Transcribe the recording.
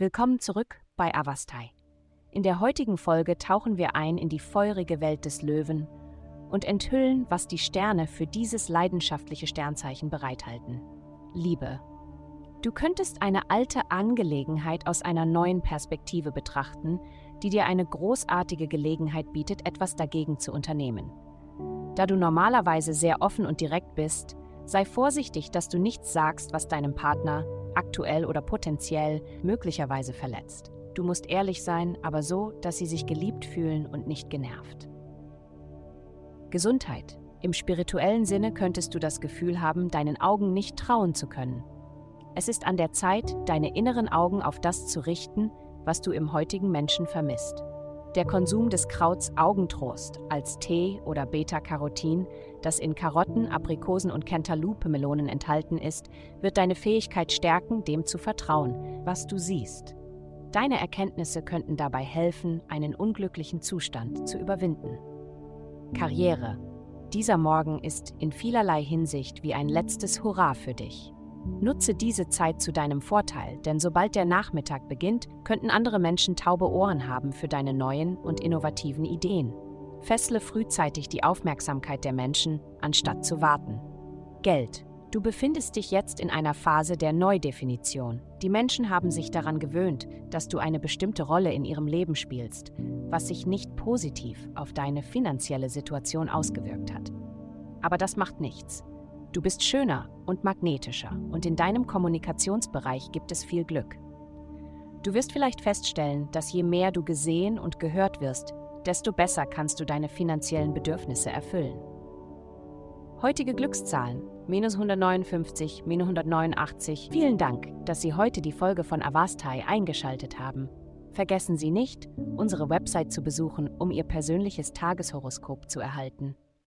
Willkommen zurück bei Avastai. In der heutigen Folge tauchen wir ein in die feurige Welt des Löwen und enthüllen, was die Sterne für dieses leidenschaftliche Sternzeichen bereithalten. Liebe. Du könntest eine alte Angelegenheit aus einer neuen Perspektive betrachten, die dir eine großartige Gelegenheit bietet, etwas dagegen zu unternehmen. Da du normalerweise sehr offen und direkt bist, sei vorsichtig, dass du nichts sagst, was deinem Partner, aktuell oder potenziell, möglicherweise verletzt. Du musst ehrlich sein, aber so, dass sie sich geliebt fühlen und nicht genervt. Gesundheit. Im spirituellen Sinne könntest du das Gefühl haben, deinen Augen nicht trauen zu können. Es ist an der Zeit, deine inneren Augen auf das zu richten, was du im heutigen Menschen vermisst. Der Konsum des Krauts Augentrost als Tee oder Beta-Carotin, das in Karotten, Aprikosen und Cantaloupe-Melonen enthalten ist, wird deine Fähigkeit stärken, dem zu vertrauen, was du siehst. Deine Erkenntnisse könnten dabei helfen, einen unglücklichen Zustand zu überwinden. Karriere. Dieser Morgen ist in vielerlei Hinsicht wie ein letztes Hurra für dich. Nutze diese Zeit zu deinem Vorteil, denn sobald der Nachmittag beginnt, könnten andere Menschen taube Ohren haben für deine neuen und innovativen Ideen. Fessle frühzeitig die Aufmerksamkeit der Menschen, anstatt zu warten. Geld. Du befindest dich jetzt in einer Phase der Neudefinition. Die Menschen haben sich daran gewöhnt, dass du eine bestimmte Rolle in ihrem Leben spielst, was sich nicht positiv auf deine finanzielle Situation ausgewirkt hat. Aber das macht nichts. Du bist schöner und magnetischer und in deinem Kommunikationsbereich gibt es viel Glück. Du wirst vielleicht feststellen, dass je mehr du gesehen und gehört wirst, desto besser kannst du deine finanziellen Bedürfnisse erfüllen. Heutige Glückszahlen minus 159, minus 189. Vielen Dank, dass Sie heute die Folge von Avastai eingeschaltet haben. Vergessen Sie nicht, unsere Website zu besuchen, um Ihr persönliches Tageshoroskop zu erhalten.